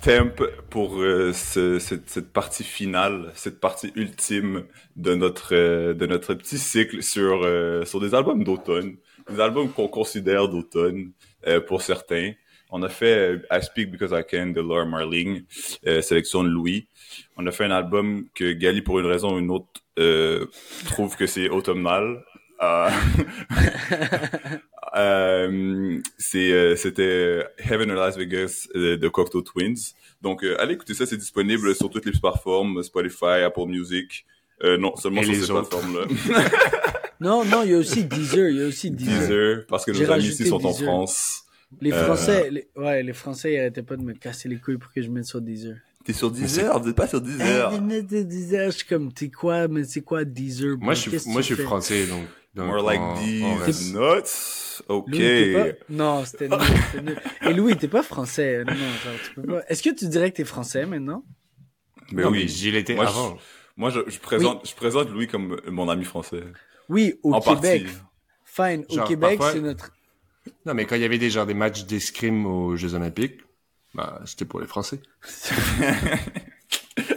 stamp pour euh, ce, cette, cette, partie finale, cette partie ultime de notre euh, de notre petit cycle sur euh, sur des albums d'automne, des albums qu'on considère d'automne pour certains. On a fait I Speak Because I Can de Laura Marling, sélection de Louis. On a fait un album que Gali, pour une raison ou une autre, trouve que c'est automnal. Euh, euh, c'était Heaven or Las Vegas euh, de Cocteau Twins. Donc, allez écouter ça, c'est disponible sur toutes les plateformes, Spotify, Apple Music. non, seulement sur ces plateformes-là. non, non, il y a aussi Deezer, il y a aussi Deezer. Deezer parce que nos amis ici sont en France. Les Français, les, ouais, les Français, ils arrêtaient pas de me casser les couilles pour que je mette sur Deezer. T'es sur Deezer? Vous êtes pas sur Deezer? Eh, Deezer, je suis comme, t'es quoi, mais c'est quoi Deezer? Moi, je suis, moi, je suis français, donc. More like these nuts? Ok. Non, c'était nul, Et Louis, t'es pas français. Non, genre, tu peux pas... Est-ce que tu dirais que t'es français maintenant? Mais oui, j'y l'étais avant. moi, je, je présente, je présente Louis comme mon ami français. Oui, au Québec. Fine. Au Québec, c'est notre... Non, mais quand il y avait des des matchs d'escrime aux Jeux Olympiques, bah, c'était pour les Français. tu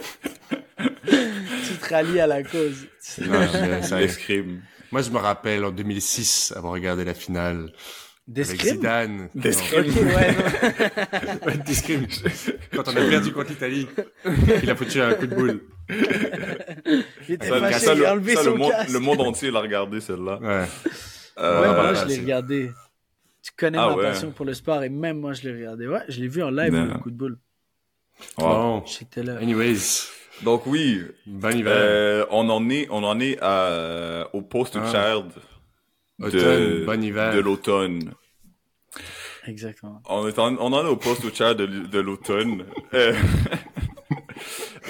te rallies à la cause. Non, ça l'escrime. Moi, je me rappelle en 2006 avoir regardé la finale. D'escrime Zidane. D'escrime. ouais, D'escrime. Quand on a perdu contre l'Italie, il a foutu un coup de boule. Il était fâché, ça, il a enlevé ça, son le, monde, casque. le monde entier l'a regardé, celle-là. Ouais. Euh, ouais, moi, je l'ai regardé. Tu connais ah, ma ouais. passion pour le sport et même moi, je l'ai regardé. Ouais, je l'ai vu en live, le coup de boule. Wow. J'étais là. Anyways. Donc oui, bon hiver. Euh, on en est, on en est à, au post ah. child de, automne, bon hiver. de l'automne. Exactement. On, est en, on en est au post child de, de l'automne. euh,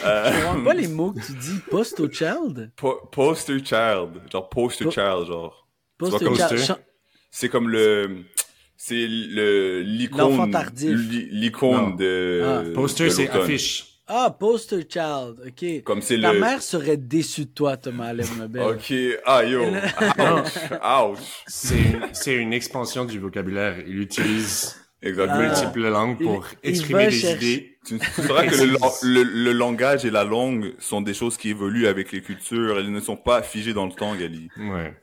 Je comprends pas les mots que tu dis. Post child? Po poster child. Genre poster po child, genre. Poster child. C'est? comme le, c'est le, l'icône, l'icône de, ah. Poster, c'est affiche. Ah, poster child, ok. Comme c'est Ta le... mère serait déçue de toi, Thomas Alem Ok, ah yo, ouch, ouch. C'est une expansion du vocabulaire. Il utilise Exactement. multiples langues pour il, exprimer il des chercher... idées. Tu sauras que le, le, le, langage et la langue sont des choses qui évoluent avec les cultures. Elles ne sont pas figées dans le temps, Gali. Ouais.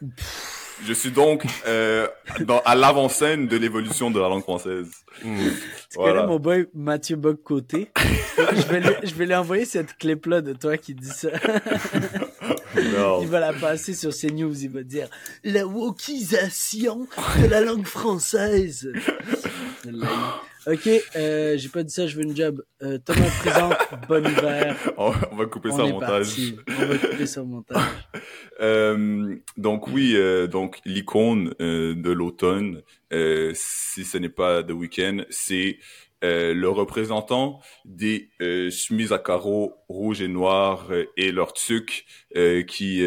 Je suis donc euh, dans, à l'avant-scène de l'évolution de la langue française. Mmh. Tu voilà. connais mon boy Mathieu Bock-Côté? je, vais lui, je vais lui envoyer cette clip-là de toi qui dit ça. non. Il va la passer sur CNews. Il va dire « La wokisation de la langue française ». Ok, euh, j'ai pas dit ça, je veux une job. Euh, Thomas présente, bon hiver. On, on va couper on ça au montage. Parti. On va couper ça au montage. euh, donc oui, euh, donc l'icône euh, de l'automne, euh, si ce n'est pas The Weeknd, c'est le représentant des chemises à carreaux rouges et noirs et leurs tucs qui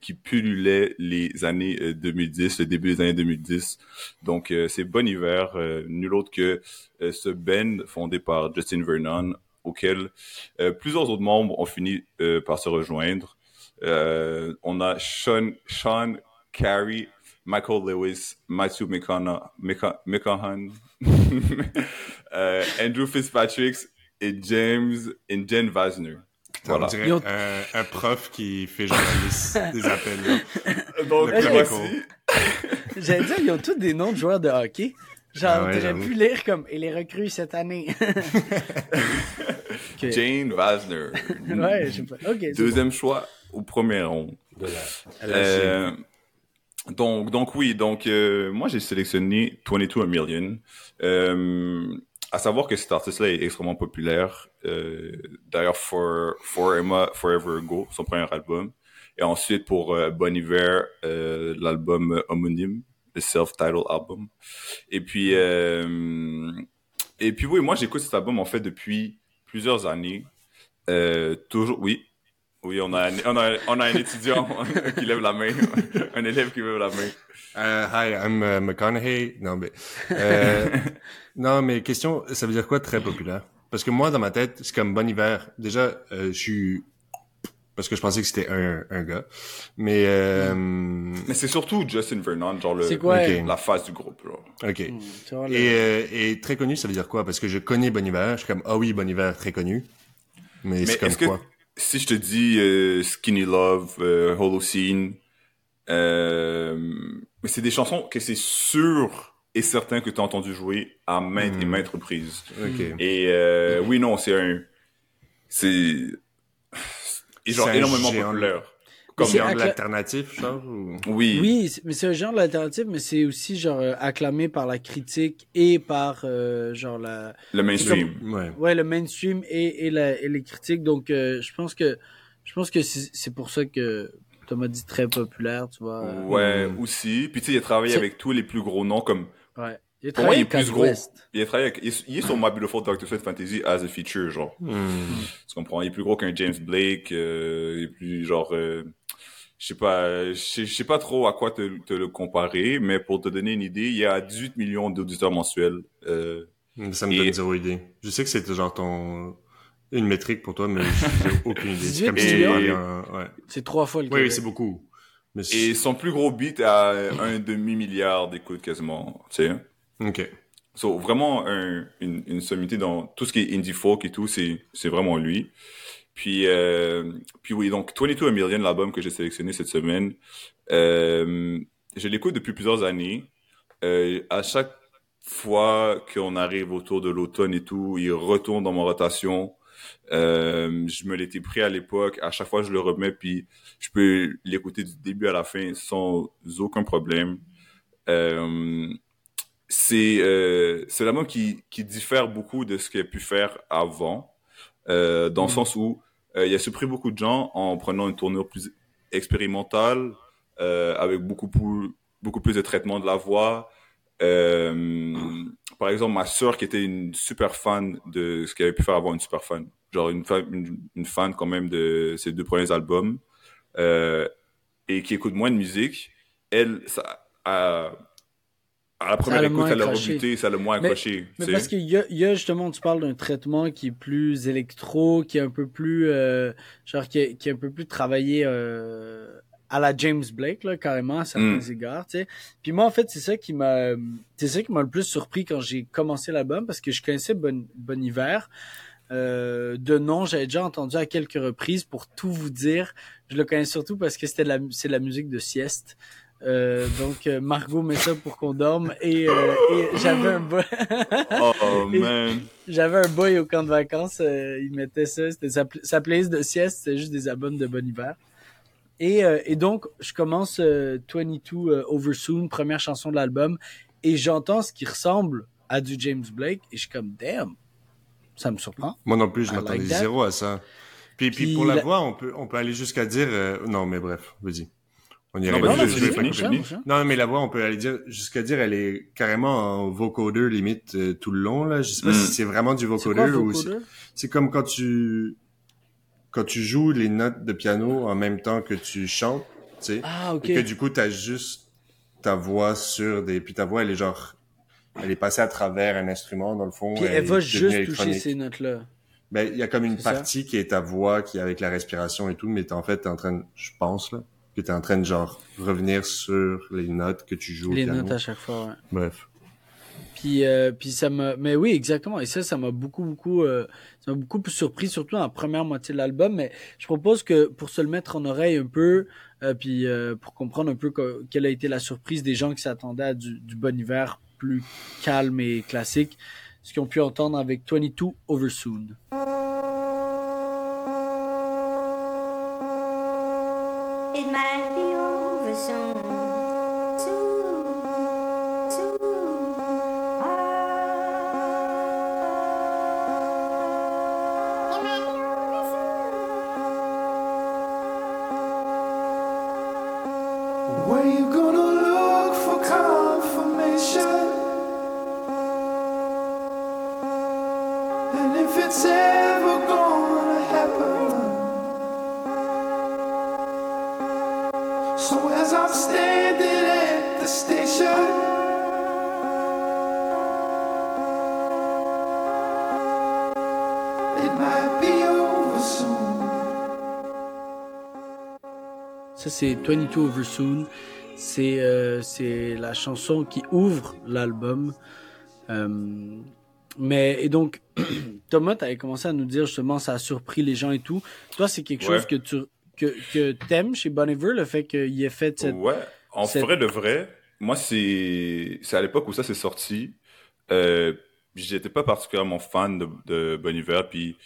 qui pullulaient les années 2010, le début des années 2010. Donc c'est Bon Hiver, nul autre que ce band fondé par Justin Vernon, auquel euh, plusieurs autres membres ont fini euh, par se rejoindre. Euh, on a Sean, Sean Carey, Michael Lewis, Matthew McConaughey, Andrew Fitzpatrick et James et Jen Vasner. Voilà. On dirait un, un, prof qui fait journaliste des appels. Donc, voici. J'allais dire, ils ont tous des noms de joueurs de hockey. Genre, ah ouais, pu lire comme, il est recru cette année. okay. Jane Vasner. ouais, je sais pas. Okay, Deuxième bon. choix au premier rond. Euh, donc, donc oui, donc euh, moi j'ai sélectionné 22 a Million. Euh, à savoir que cet artiste-là est extrêmement populaire. Euh, D'ailleurs, For, For Emma Forever Ago, son premier album. Et ensuite pour euh, Bon Hiver, euh, l'album homonyme le self-titled album. Et puis, euh, et puis oui, moi j'écoute cet album en fait depuis plusieurs années. Toujours, oui, oui, on a, un, on a, on a un étudiant qui lève la main, un élève qui lève la main. Uh, hi, I'm uh, McConaughey. Non, mais, euh, non, mais question, ça veut dire quoi très populaire? Parce que moi, dans ma tête, c'est comme bon hiver. Déjà, euh, je suis parce que je pensais que c'était un, un gars. Mais euh, Mais c'est surtout Justin Vernon, genre le, C'est quoi, la face du groupe. Genre. ok. Hmm, tu vois, le- Et, euh, et très connu, ça veut dire quoi? Parce que je connais Bon Iver, je suis comme ah oui Bon Iver très connu. Mais, Mais c'est comme quoi? Si je te dis euh, Skinny Love, euh, Holocene, euh, c'est des chansons que c'est sûr et certain que tu as entendu jouer à maintes et Hmm. maintes reprises. Ok. Et euh, oui, non, c'est un. C'est. Genre énormément populaire. Comme Genre de accla- l'alternatif, genre ou... Oui. Oui, mais c'est un genre d'alternative, mais c'est aussi genre euh, acclamé par la critique et par euh, genre la Le mainstream. Ouais. ouais le mainstream et, et, la, et les critiques. Donc euh, je pense que je pense que c'est pour ça que Thomas dit très populaire, tu vois. euh, Ouais, aussi. Puis tu sais, il a travaillé avec tous les plus gros noms comme. Ouais. Il a Pour moi, il est travaillé avec plus Kanye gros. West. Il a travaillé avec. Il est, il est sur My Beautiful Dark Twisted Fantasy as a feature, genre. Hmm. Tu comprends? Il est plus gros qu'un James Blake. Euh, il est plus genre. euh, je sais pas, euh, je sais- pas trop à quoi te, te le comparer, mais pour te donner une idée, il y a 18 millions d'auditeurs mensuels. Euh, Ça me Et- donne zéro idée. Je sais que c'était genre ton une métrique pour toi, mais j'ai aucune idée. 18 C'est comme si parlais en... ouais. C'est trois fois le Oui, c'est beaucoup. Mais et son plus gros beat a un demi-milliard d'écoutes quasiment, tu sais. Ok. So, vraiment un- une, une sommité dans tout ce qui est indie folk et tout, c'est vraiment lui. Puis euh, puis oui, donc 22 A Million, l'album que j'ai sélectionné cette semaine, euh, je l'écoute depuis plusieurs années. Euh, à chaque fois qu'on arrive autour de l'automne et tout, il retourne dans ma rotation. Euh, je me l'étais pris à l'époque. À chaque fois, je le remets, puis je peux l'écouter du début à la fin sans aucun problème. Euh, c'est euh, c'est l'album qui, qui diffère beaucoup de ce qu'il a pu faire avant, euh, dans le Mm. sens où euh, il a surpris beaucoup de gens en prenant une tournure plus expérimentale, euh, avec beaucoup plus, beaucoup plus de traitement de la voix. Euh, par exemple, ma sœur qui était une super fan de ce qu'il avait pu faire avant, une super fan, genre une, fa- une, une fan quand même de ses deux premiers albums, euh, et qui écoute moins de musique, elle, ça, à, à la première écoute, ça l'a rebuté, ça l'a moins accroché. Mais parce qu'il y y a justement, tu parles d'un traitement qui est plus électro, qui est un peu plus, euh, genre qui est, qui est un peu plus travaillé euh, à la James Blake là, carrément à certains Mm. égards, tu sais. Puis moi en fait c'est ça qui m'a, c'est ça qui m'a le plus surpris quand j'ai commencé l'album parce que je connaissais Bon, bon Hiver. Euh, de nom, j'avais déjà entendu à quelques reprises. Pour tout vous dire, je le connais surtout parce que c'était la, c'est de la musique de sieste. Euh, donc euh, Margot met ça pour qu'on dorme et, euh, et j'avais un boy, Oh man. j'avais un boy au camp de vacances, euh, il mettait ça, c'était sa, pla- sa playlist de sieste, c'était juste des albums de bon hiver. Et, euh, et donc je commence euh, 22 euh, Over Soon, première chanson de l'album, et j'entends ce qui ressemble à du James Blake et je suis comme damn, ça me surprend. Moi non plus, je m'attendais like that. zéro à ça. Puis, puis, Puis pour la la- voix, on peut, on peut aller jusqu'à dire... euh, Non, mais bref, vas-y. On y Non, arrive. bah, Non, non. Non, mais la voix, on peut aller dire jusqu'à dire, elle est carrément en vocoder limite euh, tout le long là. Je sais pas Mm. si c'est vraiment du quoi, ou si- c'est comme quand tu quand tu joues les notes de piano en même temps que tu chantes, tu sais, Ah ok. et que du coup t'as juste ta voix sur des puis ta voix elle est genre elle est passée à travers un instrument dans le fond. Puis elle elle va juste toucher ces notes-là. Ben il y a comme une ça? partie qui est ta voix qui est avec la respiration et tout, mais t'es en fait t'es en train, de- je pense là, que t'es en train de genre revenir sur les notes que tu joues Les au piano. notes à chaque fois, ouais. Bref. Puis, euh, puis ça m'a, mais oui, exactement. Et ça, ça m'a beaucoup, beaucoup, euh, ça m'a beaucoup surpris, surtout dans la première moitié de l'album. Mais je propose que pour se le mettre en oreille un peu, euh, puis pour comprendre un peu que- quelle a été la surprise des gens qui s'attendaient à du, du bon hiver plus calme et classique, ce qu'ils ont pu entendre avec 22 Over Soon. Ça, c'est 22 Over Soon. C'est euh, c'est la chanson qui ouvre l'album. Euh, mais, et donc, Thomas, t'avais commencé à nous dire justement, ça a surpris les gens et tout. Toi, c'est quelque Ouais. chose que tu que, que t'aimes chez Bon Iver, le fait qu'il ait fait cette... Ouais, en cette- vrai de vrai, moi c'est c'est à l'époque où ça s'est sorti. Euh, j'étais pas particulièrement fan de, de Bon Iver, puis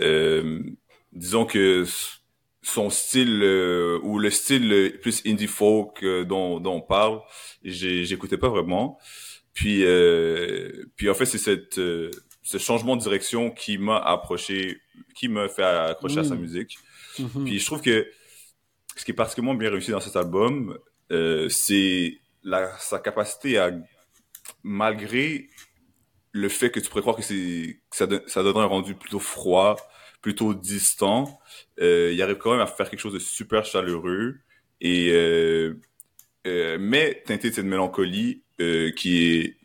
euh, disons que son style euh, ou le style plus indie folk euh, dont, dont on parle, j'écoutais pas vraiment. Puis euh, puis en fait c'est cette ce changement de direction qui m'a approché, qui m'a fait accrocher à sa Mm. musique. Mhm. Puis je trouve que ce qui est particulièrement bien réussi dans cet album, euh, c'est la, sa capacité à, malgré le fait que tu pourrais croire que, c'est, que ça, don- ça donnerait un rendu plutôt froid, plutôt distant, euh, il arrive quand même à faire quelque chose de super chaleureux et euh, euh, mais teinté de cette mélancolie euh, qui est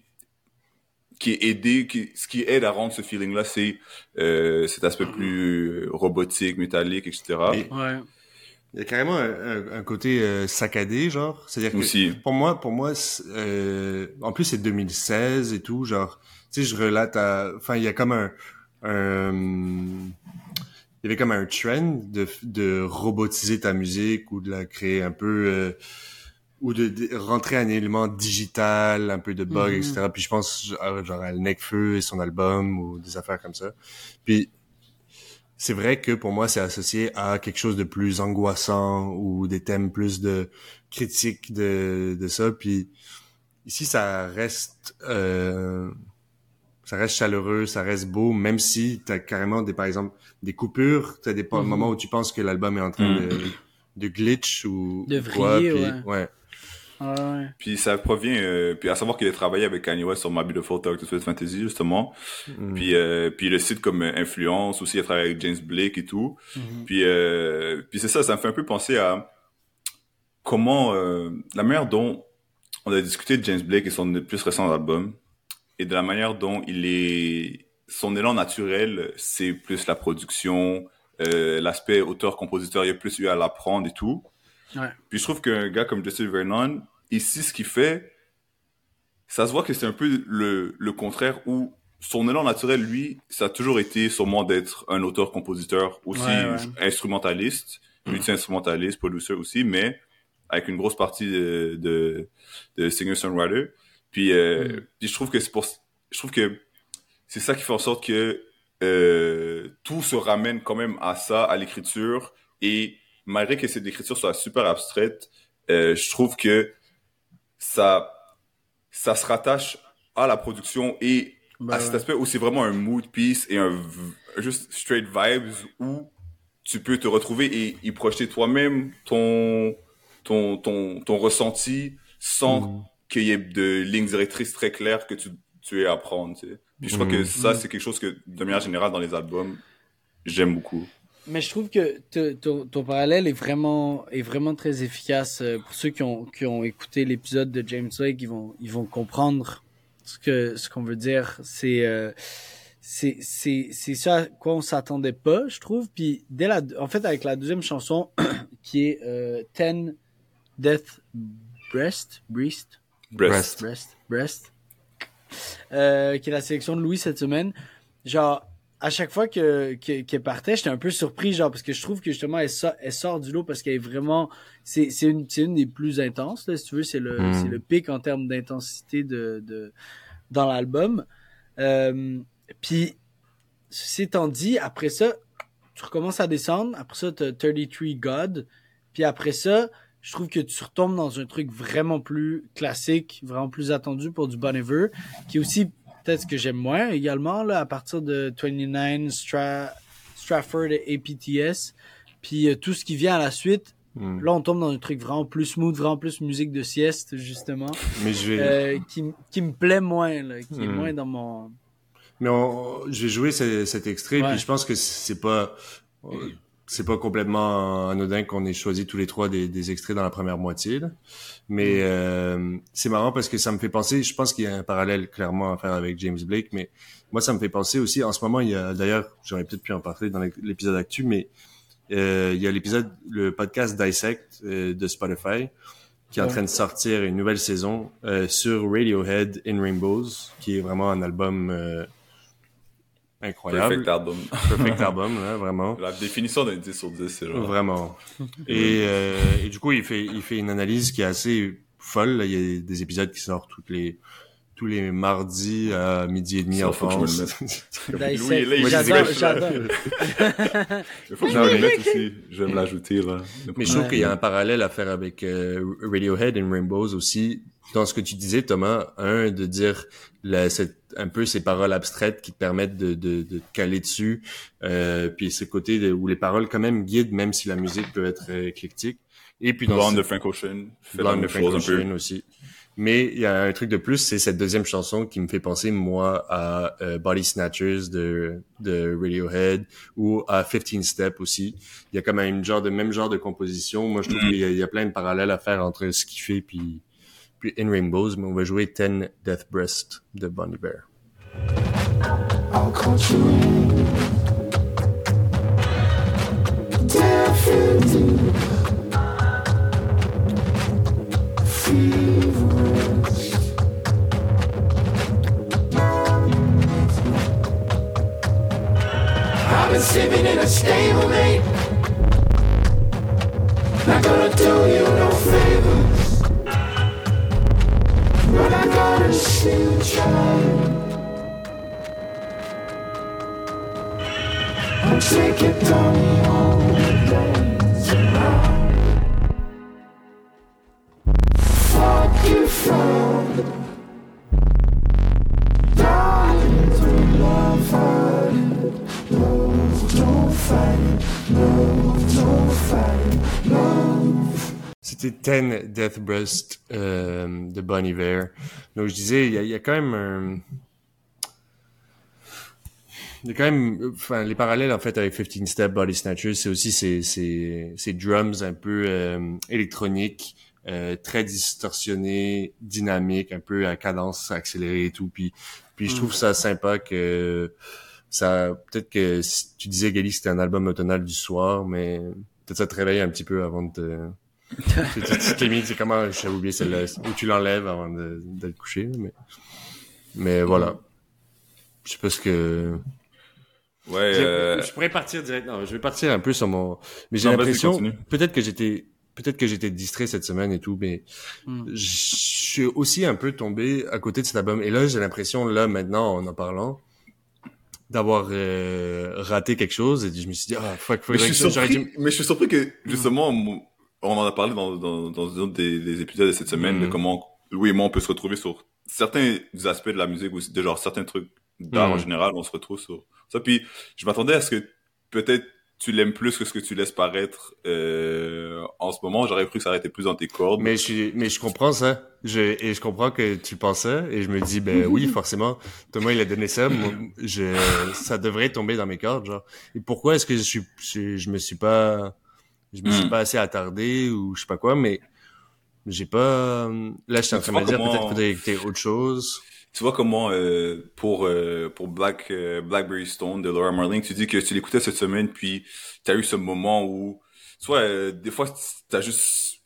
qui est aidé, qui, ce qui aide à rendre ce feeling-là, c'est euh, cet aspect plus euh, robotique, métallique, etc. Et- Ouais. Il y a carrément un, un- un côté euh, saccadé, genre. C'est-à-dire que Aussi. pour moi, pour moi, euh, en plus c'est 2016 et tout, genre. Tu sais, je relate à, enfin, il y a comme un, un- il y avait comme un trend de, de robotiser ta musique ou de la créer un peu, euh, ou de, de rentrer un élément digital, un peu de bug, Mhm. etc. Puis je pense genre à Necfeu et son album ou des affaires comme ça. Puis c'est vrai que pour moi, c'est associé à quelque chose de plus angoissant ou des thèmes plus de critique de, de ça. Puis ici, ça reste, euh, ça reste chaleureux, ça reste beau, même si t'as carrément des, par exemple, des coupures, t'as des Mhm. moments où tu penses que l'album est en train Mhm. de, de glitch ou De ou quoi, vriller, puis- ouais. ouais. Ouais, ouais. Puis ça provient, euh, puis à savoir qu'il a travaillé avec Kanye West sur My Beautiful Dark Twisted Fantasy justement. Mm. Puis euh, puis le site comme euh, influence aussi, il a travaillé avec James Blake et tout. Mhm. Puis euh, puis c'est ça, ça me fait un peu penser à comment euh, la manière dont on a discuté de James Blake et son plus récent album et de la manière dont il est son élan naturel, c'est plus la production, euh, l'aspect auteur-compositeur, il a plus eu à l'apprendre et tout. Ouais. Puis je trouve qu'un gars comme Justin Vernon, ici, ce qu'il fait, ça se voit que c'est un peu le, le contraire où son élan naturel, lui, ça a toujours été sûrement d'être un auteur-compositeur aussi Ouais, ouais. instrumentaliste, multi-instrumentaliste, producer aussi, mais avec une grosse partie de, de, de singer-songwriter. Puis, euh, Mm. puis je trouve que c'est pour, je trouve que c'est ça qui fait en sorte que euh, tout se ramène quand même à ça, à l'écriture. Et malgré que cette écriture soit super abstraite, euh, je trouve que ça, ça se rattache à la production et Ben à cet aspect où c'est vraiment un mood piece et un juste straight vibes où tu peux te retrouver et y projeter toi-même ton, ton, ton, ton ressenti sans Mm. Qu'il y ait de lignes directrices très claires que tu, tu aies à prendre. tu sais. Puis je crois que Mhm. ça, c'est quelque chose que, de manière générale, dans les albums, j'aime beaucoup. Mais je trouve que te- ton, ton parallèle est vraiment, est vraiment très efficace. Euh, Pour ceux qui ont, qui ont écouté l'épisode de James Blake, ils vont, ils vont comprendre ce que, ce qu'on veut dire. C'est, euh, c'est, c'est, c'est ça à quoi on s'attendait pas, je trouve. Puis dès la, en fait, avec la deuxième chanson, qui est euh, Ten Death Breast, Breast, Breast. Breast, Breast, euh, qui est la sélection de Louis cette semaine. Genre, à chaque fois que que- qu'elle partait, j'étais un peu surpris, genre parce que je trouve que justement elle, sort- elle sort du lot parce qu'elle est vraiment, c'est c'est une c'est une des plus intenses là, si tu veux, c'est le Mm. c'est le pic en termes d'intensité de de dans l'album. Euh, puis ceci étant dit, après ça, tu recommences à descendre. Après ça, t'as 33 God. Puis après ça, je trouve que tu retombes dans un truc vraiment plus classique, vraiment plus attendu pour du Bon qui est aussi peut-être ce que j'aime moins également, là, à partir de 29, Stra Strafford et APTS. Puis euh, tout ce qui vient à la suite, Mm. là, on tombe dans un truc vraiment plus smooth, vraiment plus musique de sieste, justement, Mais je vais, euh, qui, me plaît moins, là, qui est Hmm. moins dans mon... Mais on, je vais jouer ce- cet extrait, Ouais. puis je pense que c'est pas c'est pas complètement anodin qu'on ait choisi tous les trois des, des extraits dans la première moitié. là. Mais euh, c'est marrant parce que ça me fait penser, je pense qu'il y a un parallèle clairement à faire avec James Blake, mais moi ça me fait penser aussi, en ce moment, il y a d'ailleurs, j'aurais peut-être pu en parler dans l'épisode actu, mais euh, il y a l'épisode, le podcast Dissect euh, de Spotify, qui est en train de sortir une nouvelle saison euh, sur Radiohead in Rainbows, qui est vraiment un album euh, incroyable. Perfect album. Perfect album, là, vraiment. La définition d'un 10 sur 10, c'est genre. Vraiment. Et, euh, et du coup, il fait, il fait une analyse qui est assez folle. là. Il y a des épisodes qui sortent toutes les, tous les mardis à midi et demi Ça, en faut que je me le France. Louis là, il J'adore, j'adore. Il faut que je me le mette aussi. Je vais me l'ajouter, là. Mais je trouve Ouais. qu'il y a un parallèle à faire avec euh, Radiohead et Rainbows aussi. Dans ce que tu disais, Thomas, un, de dire la, cette, un peu ces paroles abstraites qui te permettent de, de, de te caler dessus, euh, puis ce côté de, où les paroles quand même guident, même si la musique peut être euh, éclectique. Et puis dans Blonde ce- de Frank Ocean. Fait la Blonde de même Frank chose un peu. Ocean aussi. Mais il y a un truc de plus, c'est cette deuxième chanson qui me fait penser, moi, à euh, Body Snatchers de, de Radiohead ou à 15 Step aussi. Il y a comme un genre de même genre de composition. Moi, je trouve Mm. qu'il y, a- il y a plein de parallèles à faire entre ce qu'il fait puis, puis In Rainbows, mais on va jouer Ten Death Breast de Bonnie Bear. I'll you? Definitely. I've been sleeping in a stablemate. Not gonna do you no favors. But I gotta see you try. I'll take it down C'était Ten Death Breast euh, de Bon Iver. Donc je disais, il y y a quand même un... Il y a quand même, enfin, les parallèles en fait avec 15 Step, Body Snatchers, c'est aussi ces, ces, ces drums un peu euh, électroniques, euh, très distorsionnés, dynamiques, un peu à cadence accélérée et tout. Puis, puis je trouve ça sympa que ça, peut-être que si tu disais Gali que c'était un album automnal du soir, mais peut-être ça te réveille un petit peu avant de te, tu tu- tu t'es mis, c'est comment, j'avais oublié celle-là, où tu l'enlèves avant de, de le coucher, mais, mais voilà. Je sais pas ce que, Ouais, j'ai- euh, je pourrais partir direct, non, je vais partir un peu sur mon, mais j'ai l'impression, peut-être que j'étais, peut-être que j'étais distrait cette semaine et tout, mais Hmm. je suis aussi un peu tombé à côté de cet album. Et là, j'ai l'impression, là, maintenant, en en parlant, d'avoir euh, raté quelque chose. Et je me suis dit, ah, fuck, mais faudrait je suis j'aurais surpris, dû... mais je suis surpris que, justement, mon- on en a parlé dans, dans, dans des, des épisodes de cette semaine, de Mhm. comment Louis et moi, on peut se retrouver sur certains aspects de la musique, ou de genre certains trucs d'art en Mhm. général, on se retrouve sur ça. Puis, je m'attendais à ce que peut-être tu l'aimes plus que ce que tu laisses paraître euh, en ce moment. J'aurais cru que ça aurait été plus dans tes cordes. Mais je, suis- mais je comprends ça. Je, et je comprends que tu penses ça. Et je me dis, ben oui, forcément. Thomas, il a donné ça. Moi, je, ça devrait tomber dans mes cordes, genre. Et pourquoi est-ce que je suis, je, je me suis pas, je me suis Hmm. pas assez attardé ou je sais pas quoi, mais j'ai pas, là, je suis en Tu train de dire, comment- peut-être qu'il faudrait écouter autre chose. Tu vois comment euh, pour euh, pour Black euh, Blackberry Stone de Laura Marling, tu dis que tu l'écoutais cette semaine, puis t'as eu ce moment où, soit euh, des fois t'as juste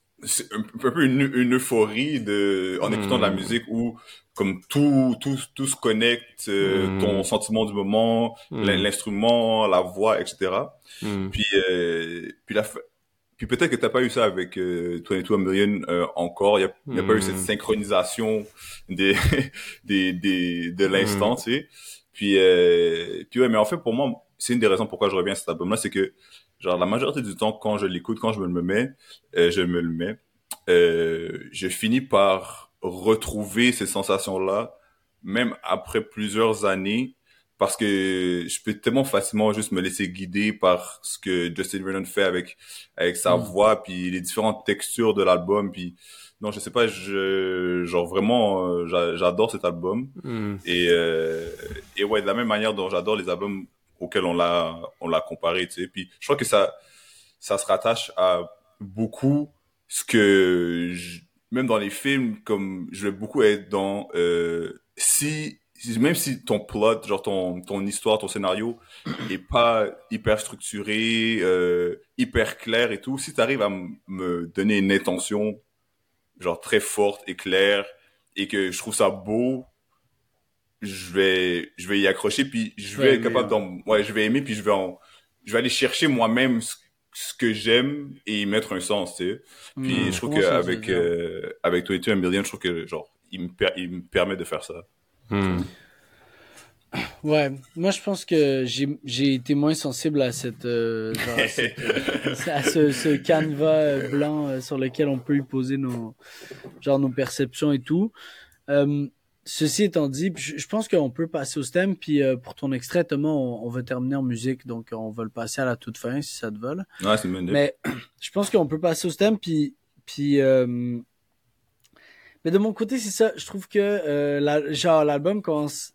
un, un peu une, une euphorie de en écoutant de la Mm. musique où comme tout tout tout se connecte, euh, Mm. ton sentiment du moment, l'in- l'instrument, la voix, etc. Hmm. Puis euh, puis la puis peut-être que t'as pas eu ça avec euh, 22 Million euh, encore. Il y a, y a pas eu cette synchronisation des des des de l'instant, tu sais. Puis euh, puis ouais, mais en fait pour moi, c'est une des raisons pourquoi je reviens à cet album-là, c'est que genre la majorité du temps quand je l'écoute, quand je me le mets, euh, je me le mets, euh, je finis par retrouver ces sensations-là, même après plusieurs années, parce que je peux tellement facilement juste me laisser guider par ce que Justin Vernon fait avec avec sa Mm. voix, puis les différentes textures de l'album, puis non, je sais pas, je genre vraiment, euh, j'a- j'adore cet album. Hmm. Et, euh, et ouais, de la même manière dont j'adore les albums auxquels on l'a, on l'a comparé, tu sais. Puis je crois que ça, ça se rattache à beaucoup ce que, je- même dans les films, comme je vais beaucoup être dans, euh, si- même si ton plot, genre ton, ton histoire, ton scénario est pas hyper structuré, euh, hyper clair et tout, si tu arrives à me donner une intention genre très forte et claire et que je trouve ça beau, je vais je vais y accrocher puis je vais être capable mais, d'en ouais, je vais aimer puis je vais en je vais aller chercher moi-même ce, ce que j'aime et y mettre un sens, tu sais. Puis Hmm, je trouve qu'avec dire? euh, avec 22 A Million, je trouve que genre il me per- il me permet de faire ça. Hmm. Ouais, moi je pense que j'ai été moins sensible à cette, euh, genre, à, cette, euh, à ce, ce canevas euh, blanc euh, sur lequel on peut y poser nos genre nos perceptions et tout. Ceci étant dit, je, pense qu'on peut passer au stem. Puis pour ton extrait, Thomas, on, on va terminer en musique, donc on va le passer à la toute fin si ça te va. là. Ouais, c'est une bonne idée. Mais je pense qu'on peut passer au stem, puis, puis mais de mon côté, c'est ça. Je trouve que euh, la, genre l'album commence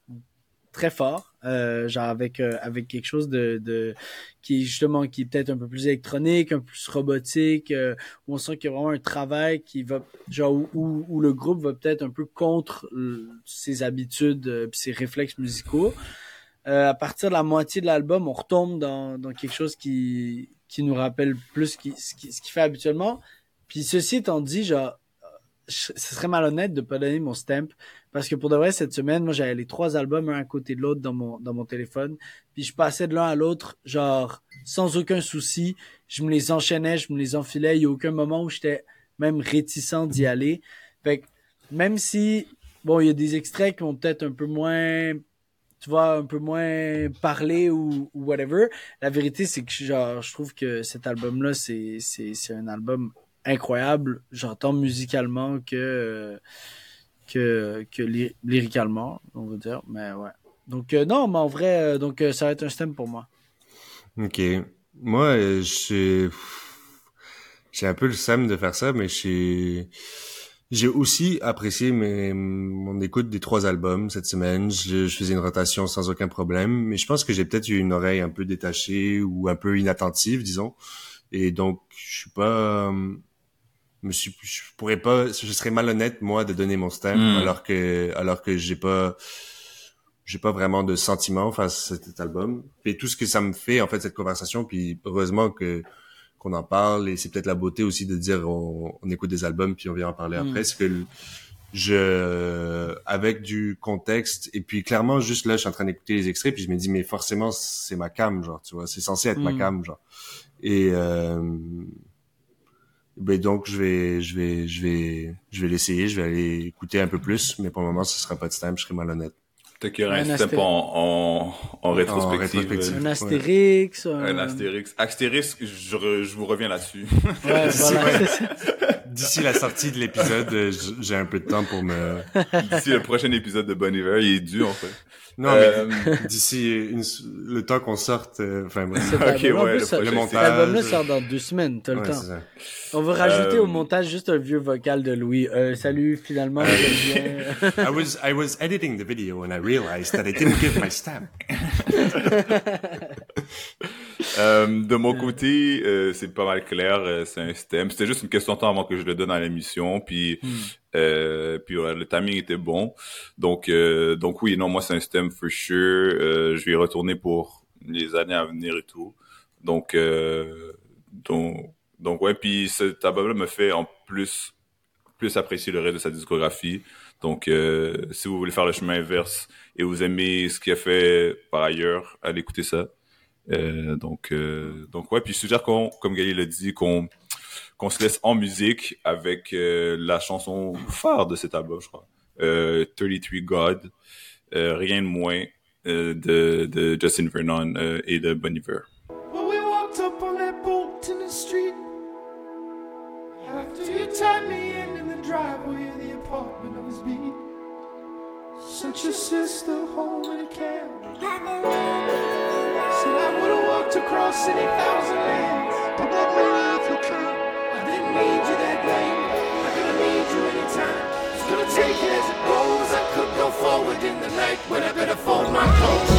très fort, euh, genre avec euh, avec quelque chose de, de qui justement qui est peut-être un peu plus électronique, un peu plus robotique, euh, où on sent qu'il y a vraiment un travail qui va genre où, où, le groupe va peut-être un peu contre ses habitudes, euh, puis ses réflexes musicaux. Euh, à partir de la moitié de l'album, on retombe dans, dans quelque chose qui, qui nous rappelle plus qui, ce qu'il ce qu'il fait habituellement. Puis ceci étant dit, genre, ce serait malhonnête de pas donner mon stamp parce que pour de vrai cette semaine, moi j'avais les trois albums un à côté de l'autre dans mon dans mon téléphone, puis je passais de l'un à l'autre genre sans aucun souci, je me les enchaînais, je me les enfilais, il y a aucun moment où j'étais même réticent d'y aller. Fait que même si bon, il y a des extraits qui vont peut-être un peu moins tu vois, un peu moins parler ou, ou whatever. La vérité, c'est que genre, je trouve que cet album-là, c'est, c'est, c'est un album incroyable. J'entends musicalement que, euh, que, que ly- lyricalement, on va dire. Mais ouais. Donc, euh, non, mais en vrai, euh, donc, ça va être un stem pour moi. Ok. Moi, j'ai j'ai un peu le seum de faire ça, mais j'ai j'ai aussi apprécié mes, mon écoute des trois albums cette semaine. Je, je faisais une rotation sans aucun problème, mais je pense que j'ai peut-être eu une oreille un peu détachée ou un peu inattentive, disons. Et donc, je suis pas, me suis, je pourrais pas, je serais malhonnête moi de donner mon stamp Mm. alors que alors que j'ai pas j'ai pas vraiment de sentiment face à cet album. Et tout ce que ça me fait, en fait, cette conversation, puis heureusement que qu'on en parle, et c'est peut-être la beauté aussi de dire on, on écoute des albums, puis on vient en parler Mm. après, c'est que je, avec du contexte, et puis clairement, juste là, je suis en train d'écouter les extraits, puis je me dis, mais forcément, c'est ma cam, genre, tu vois, c'est censé être ma Mm. cam, genre. Et, euh, ben donc, je vais, je vais, je vais, je vais l'essayer, je vais aller écouter un peu plus, mais pour le moment, ce sera pas de stamp, je serai malhonnête. Peut-être qu'il y Un un step en, en, en rétrospective. rétrospective. Un Ouais. astérix. Un, Un Astérix. Astérix, je, re- je vous reviens là-dessus. Ouais, Si, voilà, ouais. c'est ça. D'ici la sortie de l'épisode, euh, j'ai un peu de temps pour me. D'ici le prochain épisode de Bon Hiver, il est dû, en fait. Non, Euh, mais d'ici une... le temps qu'on sorte, euh, enfin bref. Cet Ok, ouais, plus, le ça- Le cet montage. album-là sort dans deux semaines, t'as le Ouais, temps. ça. On va rajouter Euh, au montage juste un vieux vocal de Louis. Euh, salut, finalement, je viens. I was I was editing the video and I realized that I didn't give my stamp. Euh, de mon côté, euh, c'est pas mal clair, euh, c'est un stem. C'était juste une question de temps avant que je le donne à l'émission, puis Hmm. euh, puis ouais, le timing était bon. Donc euh, donc oui, non, moi c'est un stem for sure. Euh, je vais y retourner pour les années à venir et tout. Donc euh, donc donc ouais, puis cet album-là me fait en plus plus apprécier le reste de sa discographie. Donc euh, si vous voulez faire le chemin inverse et vous aimez ce qu'il a fait par ailleurs, allez écouter ça. Euh, donc, euh, donc ouais, puis je suggère qu'on, comme Gali l'a dit, qu'on qu'on se laisse en musique avec euh, la chanson phare de cet album, je crois, euh, 33 God, rien de moins de, de Justin Vernon et de Bon Iver. walked across any thousand lands. But not really if you can. I didn't need you that day. I could have need you anytime. It's gonna take it as it goes. I could go forward in the night, when I better fold my clothes.